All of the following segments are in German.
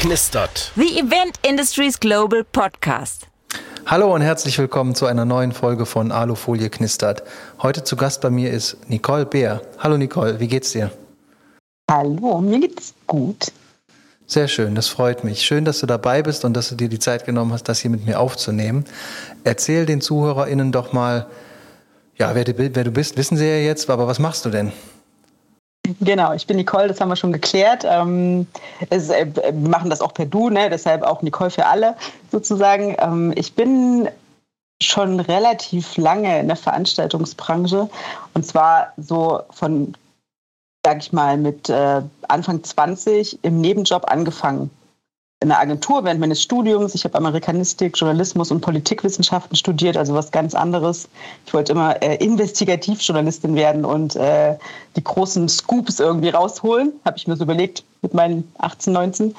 knistert. The Event Industries Global Podcast. Hallo und herzlich willkommen zu einer neuen Folge von Alufolie knistert. Heute zu Gast bei mir ist Nicole Beer. Hallo Nicole, wie geht's dir? Hallo, mir geht's gut. Sehr schön, das freut mich. Schön, dass du dabei bist und dass du dir die Zeit genommen hast, das hier mit mir aufzunehmen. Erzähl den ZuhörerInnen doch mal, ja, wer du, wer du bist, wissen sie ja jetzt, aber was machst du denn? Genau, ich bin Nicole, das haben wir schon geklärt. Ähm, es, äh, wir machen das auch per Du, ne? deshalb auch Nicole für alle sozusagen. Ähm, ich bin schon relativ lange in der Veranstaltungsbranche und zwar so von, sag ich mal, mit äh, Anfang 20 im Nebenjob angefangen in der Agentur während meines Studiums. Ich habe Amerikanistik, Journalismus und Politikwissenschaften studiert, also was ganz anderes. Ich wollte immer äh, Investigativjournalistin werden und äh, die großen Scoops irgendwie rausholen, habe ich mir so überlegt mit meinen 18, 19.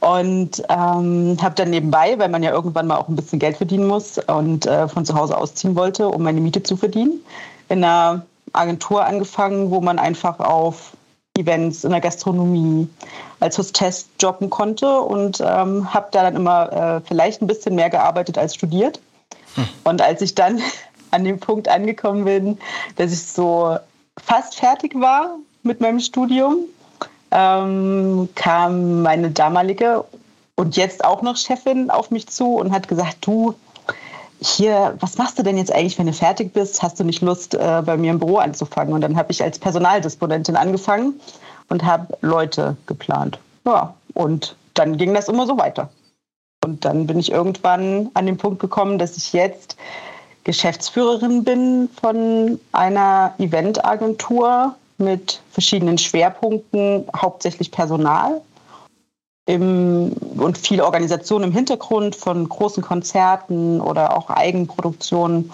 Und ähm, habe dann nebenbei, weil man ja irgendwann mal auch ein bisschen Geld verdienen muss und äh, von zu Hause ausziehen wollte, um meine Miete zu verdienen, in einer Agentur angefangen, wo man einfach auf Events in der Gastronomie als Hostess jobben konnte und ähm, habe da dann immer äh, vielleicht ein bisschen mehr gearbeitet als studiert. Hm. Und als ich dann an dem Punkt angekommen bin, dass ich so fast fertig war mit meinem Studium, ähm, kam meine damalige und jetzt auch noch Chefin auf mich zu und hat gesagt, du, hier, was machst du denn jetzt eigentlich, wenn du fertig bist? Hast du nicht Lust, äh, bei mir im Büro anzufangen? Und dann habe ich als Personaldisponentin angefangen und habe Leute geplant. Ja, und dann ging das immer so weiter. Und dann bin ich irgendwann an den Punkt gekommen, dass ich jetzt Geschäftsführerin bin von einer Eventagentur mit verschiedenen Schwerpunkten, hauptsächlich Personal im, und viel Organisation im Hintergrund von großen Konzerten oder auch Eigenproduktionen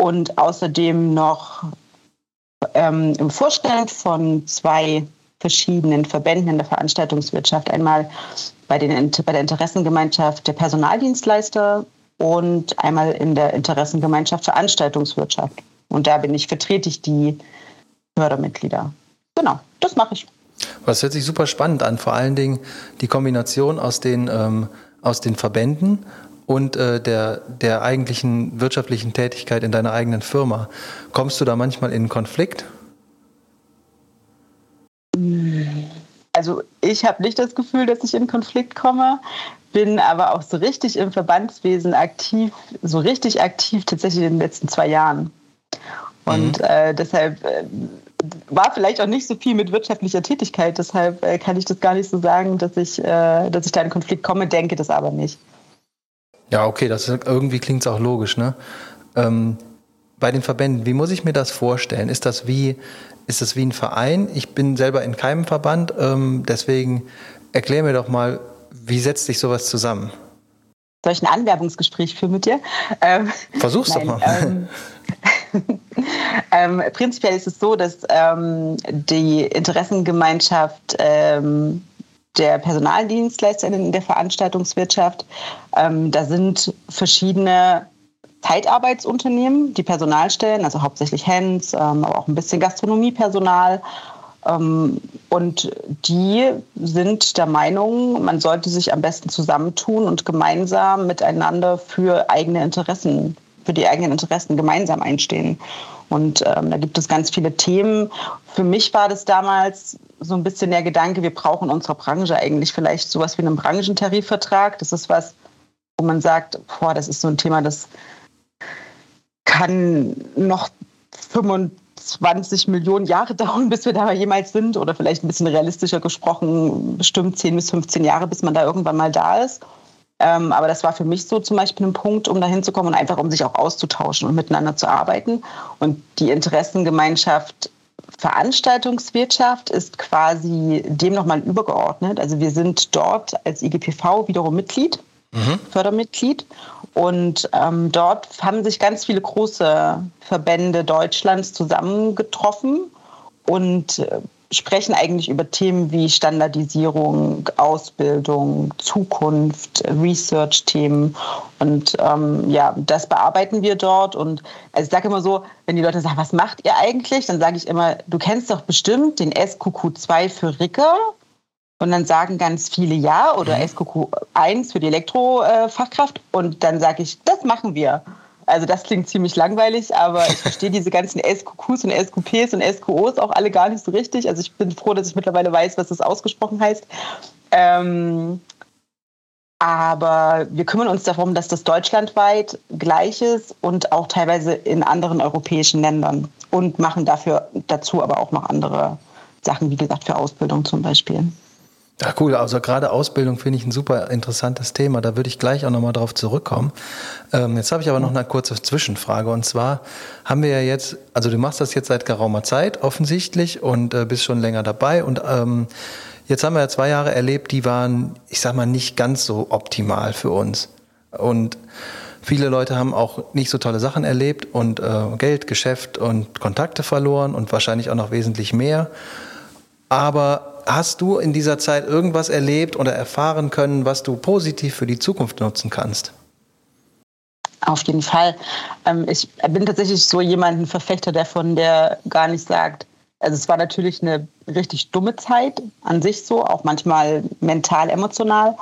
und außerdem noch ähm, im Vorstand von zwei verschiedenen Verbänden in der Veranstaltungswirtschaft. Einmal bei, den, bei der Interessengemeinschaft der Personaldienstleister und einmal in der Interessengemeinschaft Veranstaltungswirtschaft. Und da bin ich, vertrete ich die Fördermitglieder. Genau, das mache ich. Das hört sich super spannend an. Vor allen Dingen die Kombination aus den, ähm, aus den Verbänden und äh, der, der eigentlichen wirtschaftlichen Tätigkeit in deiner eigenen Firma. Kommst du da manchmal in Konflikt? Also ich habe nicht das Gefühl, dass ich in Konflikt komme, bin aber auch so richtig im Verbandswesen aktiv, so richtig aktiv tatsächlich in den letzten zwei Jahren. Und mhm. äh, deshalb äh, war vielleicht auch nicht so viel mit wirtschaftlicher Tätigkeit. Deshalb äh, kann ich das gar nicht so sagen, dass ich, äh, dass ich da in Konflikt komme, denke das aber nicht. Ja, okay, das ist, irgendwie klingt es auch logisch, ne? Ähm, bei den Verbänden, wie muss ich mir das vorstellen? Ist das wie, ist das wie ein Verein? Ich bin selber in keinem Verband, ähm, deswegen erklär mir doch mal, wie setzt sich sowas zusammen? Soll ich ein Anwerbungsgespräch führen mit dir? Ähm, Versuch's nein, doch mal. Ähm, prinzipiell ist es so, dass ähm, die Interessengemeinschaft ähm, der Personaldienstleister in der Veranstaltungswirtschaft, ähm, da sind verschiedene Zeitarbeitsunternehmen, die Personal stellen, also hauptsächlich Hands, ähm, aber auch ein bisschen Gastronomiepersonal. Ähm, und die sind der Meinung, man sollte sich am besten zusammentun und gemeinsam miteinander für eigene Interessen für die eigenen Interessen gemeinsam einstehen. Und ähm, da gibt es ganz viele Themen. Für mich war das damals so ein bisschen der Gedanke, wir brauchen unserer Branche eigentlich vielleicht sowas wie einen Branchentarifvertrag. Das ist was, wo man sagt, boah, das ist so ein Thema, das kann noch 25 Millionen Jahre dauern, bis wir da jemals sind. Oder vielleicht ein bisschen realistischer gesprochen, bestimmt 10 bis 15 Jahre, bis man da irgendwann mal da ist. Ähm, aber das war für mich so zum Beispiel ein Punkt, um da hinzukommen und einfach um sich auch auszutauschen und miteinander zu arbeiten. Und die Interessengemeinschaft Veranstaltungswirtschaft ist quasi dem nochmal übergeordnet. Also wir sind dort als IGPV wiederum Mitglied, mhm. Fördermitglied. Und ähm, dort haben sich ganz viele große Verbände Deutschlands zusammengetroffen und äh, sprechen eigentlich über Themen wie Standardisierung, Ausbildung, Zukunft, Research-Themen. Und ähm, ja, das bearbeiten wir dort. Und also ich sage immer so, wenn die Leute sagen, was macht ihr eigentlich? Dann sage ich immer, du kennst doch bestimmt den SQQ2 für Ricker. Und dann sagen ganz viele ja oder mhm. SQQ1 für die Elektrofachkraft. und dann sage ich, das machen wir. Also das klingt ziemlich langweilig, aber ich verstehe diese ganzen SQQs und SQPs und SQOs auch alle gar nicht so richtig. Also ich bin froh, dass ich mittlerweile weiß, was das ausgesprochen heißt. Ähm, aber wir kümmern uns darum, dass das deutschlandweit gleich ist und auch teilweise in anderen europäischen Ländern und machen dafür dazu aber auch noch andere Sachen, wie gesagt, für Ausbildung zum Beispiel. Ja, cool. Also gerade Ausbildung finde ich ein super interessantes Thema. Da würde ich gleich auch nochmal drauf zurückkommen. Ähm, jetzt habe ich aber noch eine kurze Zwischenfrage. Und zwar haben wir ja jetzt, also du machst das jetzt seit geraumer Zeit offensichtlich und äh, bist schon länger dabei. Und ähm, jetzt haben wir ja zwei Jahre erlebt, die waren, ich sag mal, nicht ganz so optimal für uns. Und viele Leute haben auch nicht so tolle Sachen erlebt und äh, Geld, Geschäft und Kontakte verloren und wahrscheinlich auch noch wesentlich mehr. Aber hast du in dieser Zeit irgendwas erlebt oder erfahren können, was du positiv für die Zukunft nutzen kannst? Auf jeden Fall. Ähm, ich bin tatsächlich so jemand, ein Verfechter davon, der gar nicht sagt, also es war natürlich eine richtig dumme Zeit an sich so, auch manchmal mental, emotional.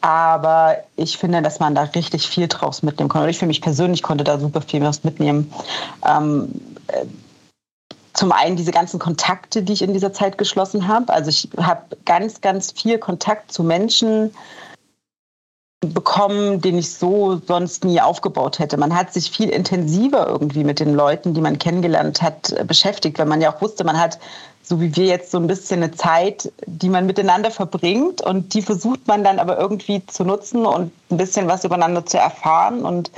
Aber ich finde, dass man da richtig viel draus mitnehmen kann. Und ich für mich persönlich konnte da super viel was mitnehmen. Ähm, zum einen diese ganzen Kontakte, die ich in dieser Zeit geschlossen habe. Also ich habe ganz, ganz viel Kontakt zu Menschen bekommen, den ich so sonst nie aufgebaut hätte. Man hat sich viel intensiver irgendwie mit den Leuten, die man kennengelernt hat, beschäftigt, weil man ja auch wusste, man hat so wie wir jetzt so ein bisschen eine Zeit, die man miteinander verbringt und die versucht man dann aber irgendwie zu nutzen und ein bisschen was übereinander zu erfahren und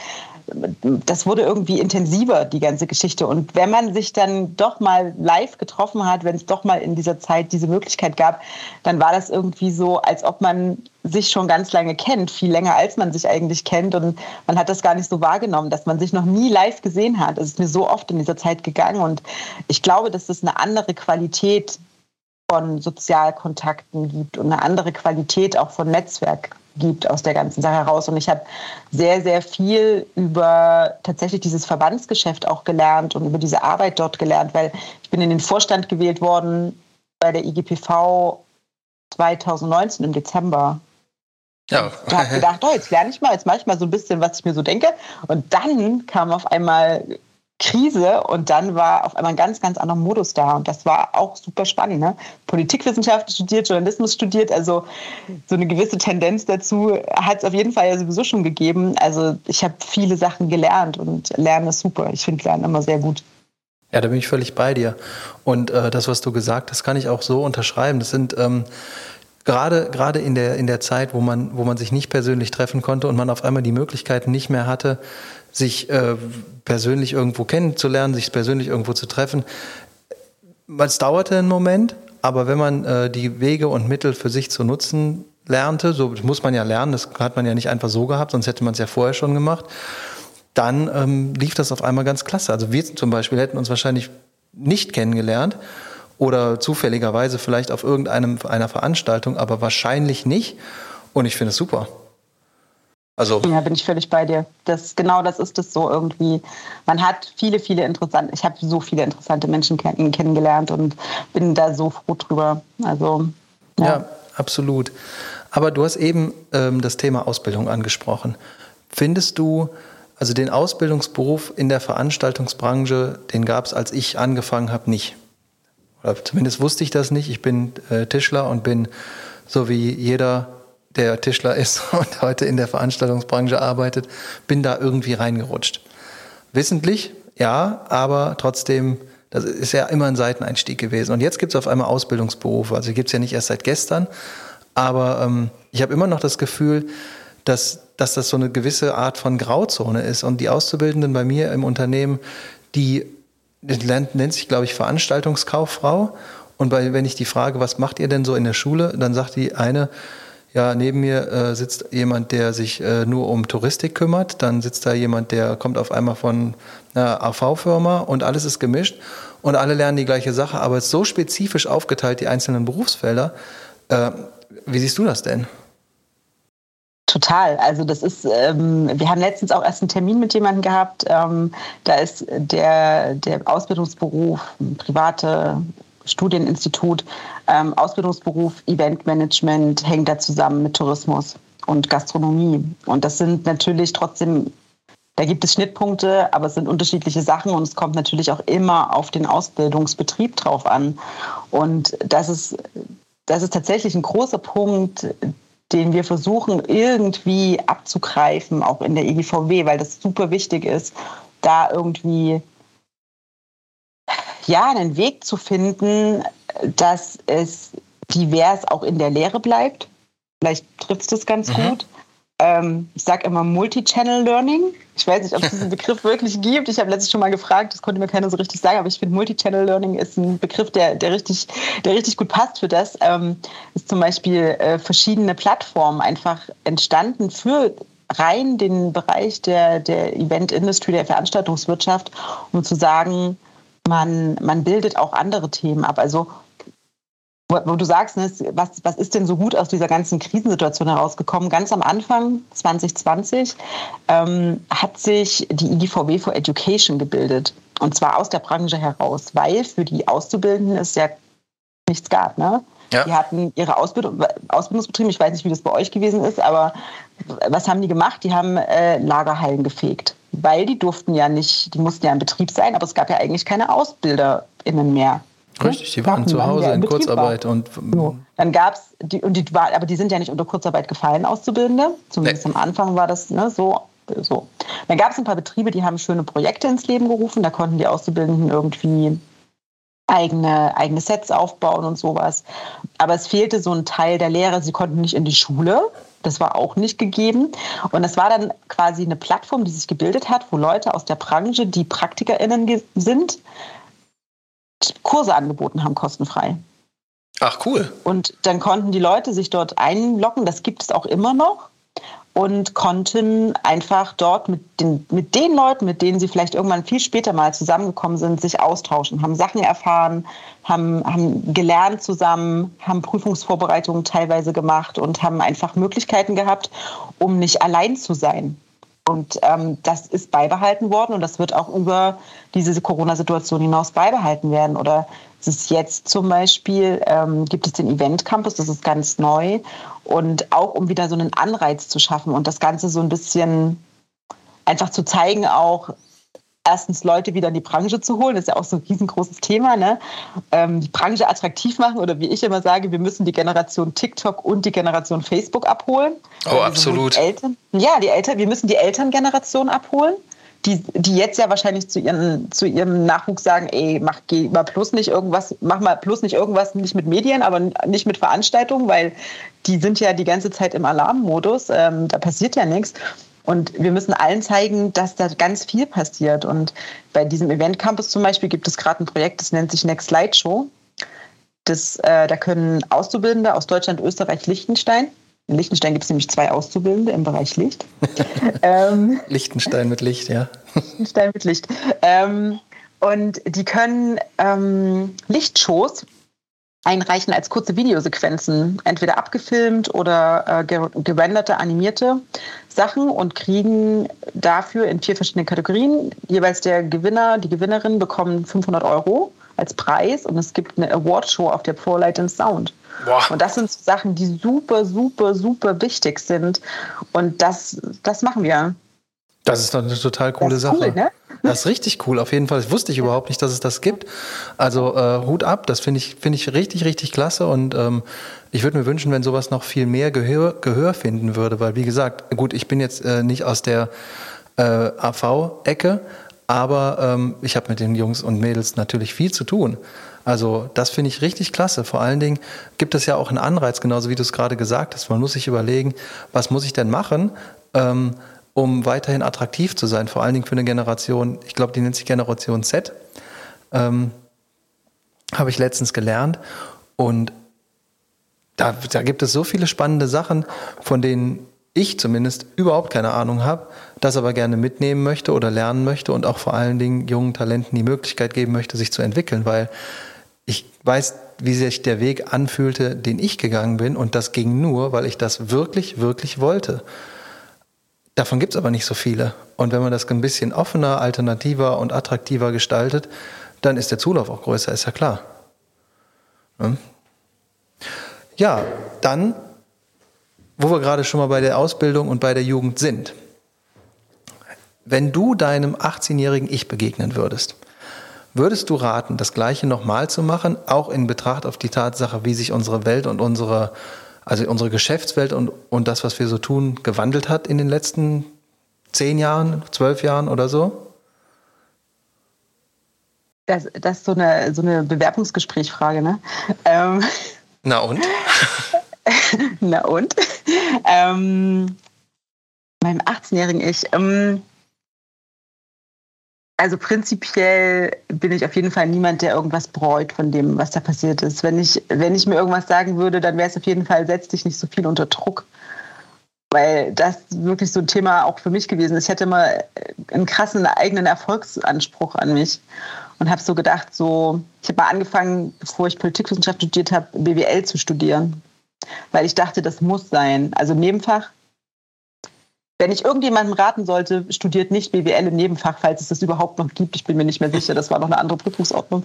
das wurde irgendwie intensiver, die ganze Geschichte. Und wenn man sich dann doch mal live getroffen hat, wenn es doch mal in dieser Zeit diese Möglichkeit gab, dann war das irgendwie so, als ob man sich schon ganz lange kennt, viel länger als man sich eigentlich kennt. Und man hat das gar nicht so wahrgenommen, dass man sich noch nie live gesehen hat. Es ist mir so oft in dieser Zeit gegangen. Und ich glaube, dass es eine andere Qualität von Sozialkontakten gibt und eine andere Qualität auch von Netzwerk gibt aus der ganzen Sache heraus. Und ich habe sehr, sehr viel über tatsächlich dieses Verbandsgeschäft auch gelernt und über diese Arbeit dort gelernt, weil ich bin in den Vorstand gewählt worden bei der IGPV 2019 im Dezember. Ja. Ich habe gedacht, oh, jetzt lerne ich mal, jetzt mache ich mal so ein bisschen, was ich mir so denke. Und dann kam auf einmal Krise und dann war auf einmal ein ganz, ganz anderer Modus da. Und das war auch super spannend. Ne? Politikwissenschaft studiert, Journalismus studiert, also so eine gewisse Tendenz dazu hat es auf jeden Fall ja sowieso schon gegeben. Also ich habe viele Sachen gelernt und Lernen ist super. Ich finde Lernen immer sehr gut. Ja, da bin ich völlig bei dir. Und äh, das, was du gesagt hast, kann ich auch so unterschreiben. Das sind ähm, gerade gerade in der in der Zeit, wo man wo man sich nicht persönlich treffen konnte und man auf einmal die Möglichkeiten nicht mehr hatte, sich äh, persönlich irgendwo kennenzulernen, sich persönlich irgendwo zu treffen. Es dauerte einen Moment, aber wenn man äh, die Wege und Mittel für sich zu nutzen lernte, so muss man ja lernen, das hat man ja nicht einfach so gehabt, sonst hätte man es ja vorher schon gemacht, dann ähm, lief das auf einmal ganz klasse. Also wir zum Beispiel hätten uns wahrscheinlich nicht kennengelernt oder zufälligerweise vielleicht auf irgendeinem einer Veranstaltung, aber wahrscheinlich nicht. Und ich finde es super. Also ja, bin ich völlig bei dir. Das, genau das ist es so irgendwie. Man hat viele, viele interessante, ich habe so viele interessante Menschen kenn kennengelernt und bin da so froh drüber. Also, ja. ja absolut. Aber du hast eben ähm, das Thema Ausbildung angesprochen. Findest du, also den Ausbildungsberuf in der Veranstaltungsbranche, den gab es, als ich angefangen habe, nicht? Oder zumindest wusste ich das nicht. Ich bin äh, Tischler und bin so wie jeder der Tischler ist und heute in der Veranstaltungsbranche arbeitet, bin da irgendwie reingerutscht. Wissentlich, ja, aber trotzdem, das ist ja immer ein Seiteneinstieg gewesen. Und jetzt gibt es auf einmal Ausbildungsberufe. Also gibt es ja nicht erst seit gestern, aber ähm, ich habe immer noch das Gefühl, dass, dass das so eine gewisse Art von Grauzone ist. Und die Auszubildenden bei mir im Unternehmen, die nennt, nennt sich, glaube ich, Veranstaltungskauffrau. Und bei, wenn ich die frage, was macht ihr denn so in der Schule, dann sagt die eine, ja, neben mir äh, sitzt jemand, der sich äh, nur um Touristik kümmert. Dann sitzt da jemand, der kommt auf einmal von einer AV-Firma und alles ist gemischt und alle lernen die gleiche Sache, aber es ist so spezifisch aufgeteilt, die einzelnen Berufsfelder. Äh, wie siehst du das denn? Total. Also das ist, ähm, wir haben letztens auch erst einen Termin mit jemandem gehabt. Ähm, da ist der, der Ausbildungsberuf, private Studieninstitut. Ähm, Ausbildungsberuf, Eventmanagement hängt da zusammen mit Tourismus und Gastronomie. Und das sind natürlich trotzdem, da gibt es Schnittpunkte, aber es sind unterschiedliche Sachen und es kommt natürlich auch immer auf den Ausbildungsbetrieb drauf an. Und das ist, das ist tatsächlich ein großer Punkt, den wir versuchen irgendwie abzugreifen, auch in der EGVW, weil das super wichtig ist, da irgendwie ja einen Weg zu finden, dass es divers auch in der Lehre bleibt. Vielleicht trifft es das ganz mhm. gut ähm, ich sage immer Multi-Channel Learning. Ich weiß nicht, ob es diesen Begriff wirklich gibt. Ich habe letztens schon mal gefragt, das konnte mir keiner so richtig sagen, aber ich finde Multi-Channel Learning ist ein Begriff, der, der, richtig, der richtig gut passt für das. Ähm, ist zum Beispiel äh, verschiedene Plattformen einfach entstanden für rein den Bereich der, der Event-Industry, der Veranstaltungswirtschaft, um zu sagen, man, man bildet auch andere Themen ab. Also wo, du sagst, ne, was, was ist denn so gut aus dieser ganzen Krisensituation herausgekommen? Ganz am Anfang, 2020, ähm, hat sich die IGVW for Education gebildet. Und zwar aus der Branche heraus, weil für die Auszubildenden es ja nichts gab. Ne? Ja. Die hatten ihre Ausbildung, Ausbildungsbetriebe, ich weiß nicht, wie das bei euch gewesen ist, aber was haben die gemacht? Die haben äh, Lagerhallen gefegt, weil die durften ja nicht, die mussten ja in Betrieb sein, aber es gab ja eigentlich keine AusbilderInnen mehr. Richtig, die waren zu Hause in Kurzarbeit war. und so. dann gab es die und die aber die sind ja nicht unter Kurzarbeit gefallen, Auszubildende. Zumindest nee. am Anfang war das ne, so. so. Dann gab es ein paar Betriebe, die haben schöne Projekte ins Leben gerufen. Da konnten die Auszubildenden irgendwie eigene, eigene Sets aufbauen und sowas. Aber es fehlte so ein Teil der Lehre. Sie konnten nicht in die Schule. Das war auch nicht gegeben. Und es war dann quasi eine Plattform, die sich gebildet hat, wo Leute aus der Branche, die PraktikerInnen sind, Kurse angeboten haben, kostenfrei. Ach cool. Und dann konnten die Leute sich dort einloggen, das gibt es auch immer noch, und konnten einfach dort mit den, mit den Leuten, mit denen sie vielleicht irgendwann viel später mal zusammengekommen sind, sich austauschen, haben Sachen erfahren, haben, haben gelernt zusammen, haben Prüfungsvorbereitungen teilweise gemacht und haben einfach Möglichkeiten gehabt, um nicht allein zu sein. Und ähm, das ist beibehalten worden und das wird auch über diese Corona-Situation hinaus beibehalten werden. Oder es ist jetzt zum Beispiel, ähm, gibt es den Event Campus, das ist ganz neu. Und auch um wieder so einen Anreiz zu schaffen und das Ganze so ein bisschen einfach zu zeigen, auch erstens Leute wieder in die Branche zu holen, das ist ja auch so ein riesengroßes Thema, ne? Ähm, die Branche attraktiv machen oder wie ich immer sage, wir müssen die Generation TikTok und die Generation Facebook abholen. Oh, also absolut. Eltern, ja, die Eltern, wir müssen die Elterngeneration abholen. Die, die jetzt ja wahrscheinlich zu, ihren, zu ihrem Nachwuchs sagen, ey, mach geh mal plus nicht irgendwas, mach mal plus nicht irgendwas, nicht mit Medien, aber nicht mit Veranstaltungen, weil die sind ja die ganze Zeit im Alarmmodus, ähm, da passiert ja nichts. Und wir müssen allen zeigen, dass da ganz viel passiert. Und bei diesem Event Campus zum Beispiel gibt es gerade ein Projekt, das nennt sich Next Light Show. Das, äh, da können Auszubildende aus Deutschland, Österreich, Liechtenstein. In Liechtenstein gibt es nämlich zwei Auszubildende im Bereich Licht. ähm, Liechtenstein mit Licht, ja. Liechtenstein mit Licht. Ähm, und die können ähm, Lichtshows einreichen als kurze Videosequenzen, entweder abgefilmt oder äh, gerenderte, animierte Sachen und kriegen dafür in vier verschiedenen Kategorien jeweils der Gewinner, die Gewinnerin bekommen 500 Euro als Preis und es gibt eine Awardshow auf der Pro Light and Sound. Boah. Und das sind Sachen, die super, super, super wichtig sind und das, das machen wir. Das ist doch eine total coole das Sache. Cool, ne? Das ist richtig cool, auf jeden Fall. Das wusste ich überhaupt nicht, dass es das gibt. Also äh, Hut ab, das finde ich, finde ich richtig, richtig klasse. Und ähm, ich würde mir wünschen, wenn sowas noch viel mehr Gehör, Gehör finden würde, weil wie gesagt, gut, ich bin jetzt äh, nicht aus der äh, AV-Ecke, aber ähm, ich habe mit den Jungs und Mädels natürlich viel zu tun. Also das finde ich richtig klasse. Vor allen Dingen gibt es ja auch einen Anreiz, genauso wie du es gerade gesagt hast. Man muss sich überlegen, was muss ich denn machen? Ähm, um weiterhin attraktiv zu sein, vor allen Dingen für eine Generation, ich glaube, die nennt sich Generation Z, ähm, habe ich letztens gelernt. Und da, da gibt es so viele spannende Sachen, von denen ich zumindest überhaupt keine Ahnung habe, das aber gerne mitnehmen möchte oder lernen möchte und auch vor allen Dingen jungen Talenten die Möglichkeit geben möchte, sich zu entwickeln, weil ich weiß, wie sich der Weg anfühlte, den ich gegangen bin und das ging nur, weil ich das wirklich, wirklich wollte. Davon gibt es aber nicht so viele. Und wenn man das ein bisschen offener, alternativer und attraktiver gestaltet, dann ist der Zulauf auch größer, ist ja klar. Ja, dann, wo wir gerade schon mal bei der Ausbildung und bei der Jugend sind. Wenn du deinem 18-jährigen Ich begegnen würdest, würdest du raten, das Gleiche nochmal zu machen, auch in Betracht auf die Tatsache, wie sich unsere Welt und unsere, also unsere Geschäftswelt und, und das, was wir so tun, gewandelt hat in den letzten zehn Jahren, zwölf Jahren oder so? Das, das ist so eine, so eine Bewerbungsgesprächfrage, ne? Ähm. Na und? Na und? Ähm, meinem 18-jährigen Ich. Ähm, also prinzipiell bin ich auf jeden Fall niemand, der irgendwas bereut von dem, was da passiert ist. Wenn ich, wenn ich mir irgendwas sagen würde, dann wäre es auf jeden Fall, setz dich nicht so viel unter Druck. Weil das wirklich so ein Thema auch für mich gewesen ist. Ich hatte immer einen krassen eigenen Erfolgsanspruch an mich und habe so gedacht, so, ich habe mal angefangen, bevor ich Politikwissenschaft studiert habe, BWL zu studieren. Weil ich dachte, das muss sein. Also Nebenfach wenn ich irgendjemandem raten sollte, studiert nicht BWL im Nebenfach, falls es das überhaupt noch gibt. Ich bin mir nicht mehr sicher, das war noch eine andere Prüfungsordnung.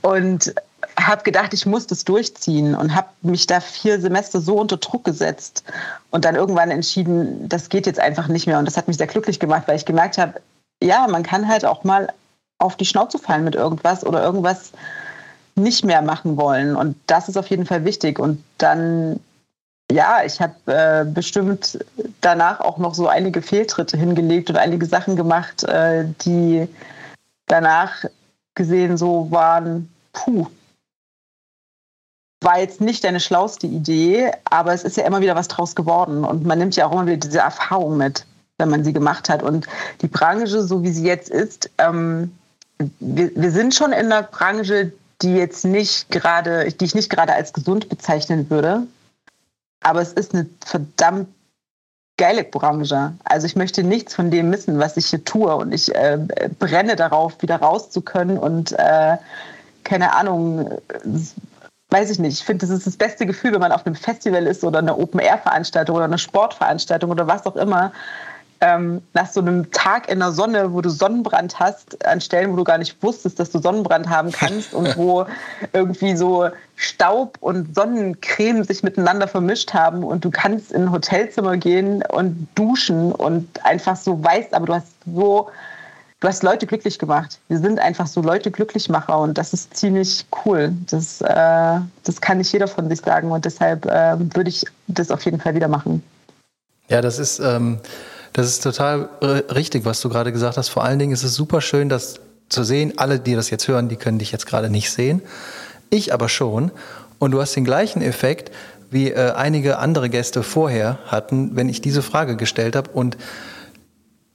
Und habe gedacht, ich muss das durchziehen und habe mich da vier Semester so unter Druck gesetzt und dann irgendwann entschieden, das geht jetzt einfach nicht mehr. Und das hat mich sehr glücklich gemacht, weil ich gemerkt habe, ja, man kann halt auch mal auf die Schnauze fallen mit irgendwas oder irgendwas nicht mehr machen wollen. Und das ist auf jeden Fall wichtig. Und dann ja, ich habe äh, bestimmt danach auch noch so einige Fehltritte hingelegt und einige Sachen gemacht, äh, die danach gesehen so waren, puh, war jetzt nicht deine schlauste Idee, aber es ist ja immer wieder was draus geworden und man nimmt ja auch immer wieder diese Erfahrung mit, wenn man sie gemacht hat. Und die Branche, so wie sie jetzt ist, ähm, wir, wir sind schon in einer Branche, die jetzt nicht gerade, die ich nicht gerade als gesund bezeichnen würde aber es ist eine verdammt geile Branche. Also ich möchte nichts von dem missen, was ich hier tue. Und ich äh, brenne darauf, wieder raus zu können und äh, keine Ahnung, weiß ich nicht. Ich finde, das ist das beste Gefühl, wenn man auf einem Festival ist oder eine Open-Air-Veranstaltung oder eine Sportveranstaltung oder was auch immer ähm, nach so einem Tag in der Sonne, wo du Sonnenbrand hast, an Stellen, wo du gar nicht wusstest, dass du Sonnenbrand haben kannst und wo irgendwie so Staub und Sonnencreme sich miteinander vermischt haben und du kannst in ein Hotelzimmer gehen und duschen und einfach so weißt, aber du hast so, du hast Leute glücklich gemacht. Wir sind einfach so Leute Glücklichmacher und das ist ziemlich cool. Das, äh, das kann nicht jeder von sich sagen und deshalb äh, würde ich das auf jeden Fall wieder machen. Ja, das ist ähm, das ist total äh, richtig, was du gerade gesagt hast. Vor allen Dingen ist es super schön, das zu sehen. Alle, die das jetzt hören, die können dich jetzt gerade nicht sehen. Ich aber schon. Und du hast den gleichen Effekt, wie äh, einige andere Gäste vorher hatten, wenn ich diese Frage gestellt habe. Und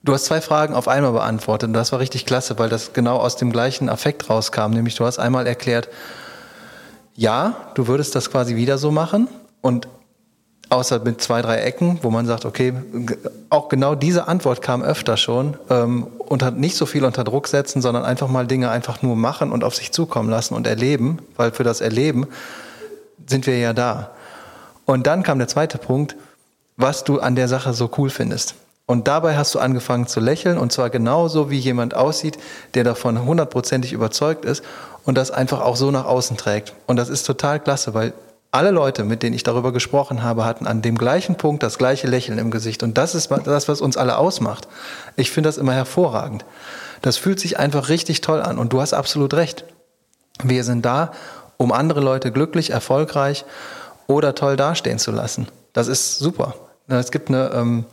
du hast zwei Fragen auf einmal beantwortet. Und das war richtig klasse, weil das genau aus dem gleichen Affekt rauskam. Nämlich du hast einmal erklärt, ja, du würdest das quasi wieder so machen. Und Außer mit zwei, drei Ecken, wo man sagt, okay, auch genau diese Antwort kam öfter schon. Ähm, und nicht so viel unter Druck setzen, sondern einfach mal Dinge einfach nur machen und auf sich zukommen lassen und erleben, weil für das Erleben sind wir ja da. Und dann kam der zweite Punkt, was du an der Sache so cool findest. Und dabei hast du angefangen zu lächeln und zwar genauso, wie jemand aussieht, der davon hundertprozentig überzeugt ist und das einfach auch so nach außen trägt. Und das ist total klasse, weil alle Leute, mit denen ich darüber gesprochen habe, hatten an dem gleichen Punkt das gleiche Lächeln im Gesicht. Und das ist das, was uns alle ausmacht. Ich finde das immer hervorragend. Das fühlt sich einfach richtig toll an. Und du hast absolut recht. Wir sind da, um andere Leute glücklich, erfolgreich oder toll dastehen zu lassen. Das ist super. Es gibt eine, ähm,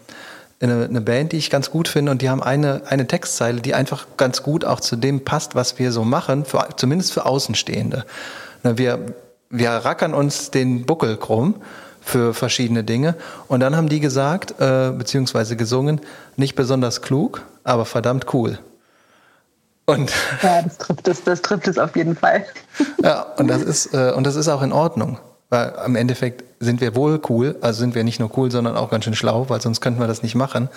eine, eine Band, die ich ganz gut finde, und die haben eine, eine Textzeile, die einfach ganz gut auch zu dem passt, was wir so machen, für, zumindest für Außenstehende. Wir wir rackern uns den Buckel krumm für verschiedene Dinge. Und dann haben die gesagt, äh, beziehungsweise gesungen, nicht besonders klug, aber verdammt cool. Und ja, das trifft es, das trifft es auf jeden Fall. Ja, und das ist, äh, und das ist auch in Ordnung. Weil am Endeffekt sind wir wohl cool, also sind wir nicht nur cool, sondern auch ganz schön schlau, weil sonst könnten wir das nicht machen.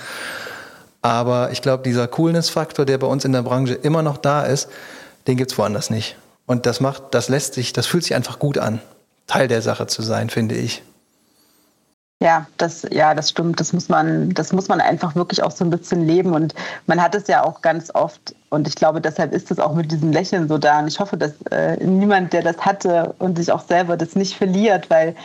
Aber ich glaube, dieser Coolness-Faktor, der bei uns in der Branche immer noch da ist, den gibt es woanders nicht. Und das macht, das lässt sich, das fühlt sich einfach gut an, Teil der Sache zu sein, finde ich. Ja, das, ja, das stimmt. Das muss man, das muss man einfach wirklich auch so ein bisschen leben. Und man hat es ja auch ganz oft. Und ich glaube, deshalb ist es auch mit diesem Lächeln so da. Und ich hoffe, dass äh, niemand, der das hatte und sich auch selber das nicht verliert, weil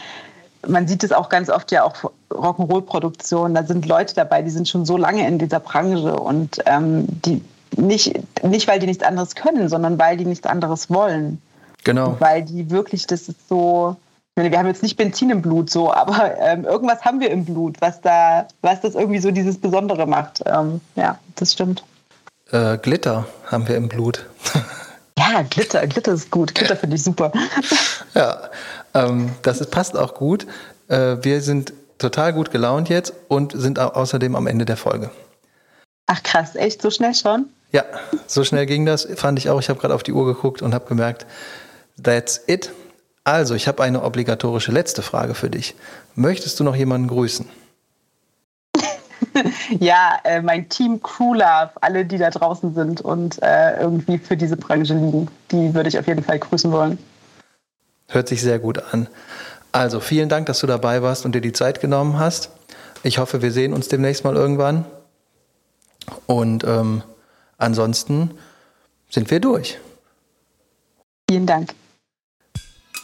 man sieht es auch ganz oft ja auch Rock'n'Roll-Produktionen. Da sind Leute dabei, die sind schon so lange in dieser Branche und ähm, die nicht, nicht, weil die nichts anderes können, sondern weil die nichts anderes wollen. Genau. Und weil die wirklich, das ist so, ich meine, wir haben jetzt nicht Benzin im Blut so, aber ähm, irgendwas haben wir im Blut, was da, was das irgendwie so dieses Besondere macht. Ähm, ja, das stimmt. Äh, Glitter haben wir im Blut. ja, Glitter, Glitter ist gut. Glitter finde ich super. ja, ähm, das ist, passt auch gut. Äh, wir sind total gut gelaunt jetzt und sind außerdem am Ende der Folge. Ach krass, echt so schnell schon? Ja, so schnell ging das, fand ich auch. Ich habe gerade auf die Uhr geguckt und habe gemerkt, that's it. Also, ich habe eine obligatorische letzte Frage für dich. Möchtest du noch jemanden grüßen? ja, äh, mein Team Crew Love, alle, die da draußen sind und äh, irgendwie für diese Branche liegen, die würde ich auf jeden Fall grüßen wollen. Hört sich sehr gut an. Also, vielen Dank, dass du dabei warst und dir die Zeit genommen hast. Ich hoffe, wir sehen uns demnächst mal irgendwann. Und ähm, ansonsten sind wir durch. Vielen Dank.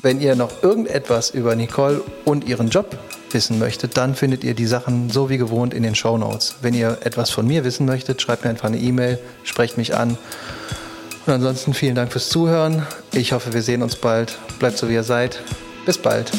Wenn ihr noch irgendetwas über Nicole und ihren Job wissen möchtet, dann findet ihr die Sachen so wie gewohnt in den Show Notes. Wenn ihr etwas von mir wissen möchtet, schreibt mir einfach eine E-Mail, sprecht mich an. Und ansonsten vielen Dank fürs Zuhören. Ich hoffe, wir sehen uns bald. Bleibt so wie ihr seid. Bis bald.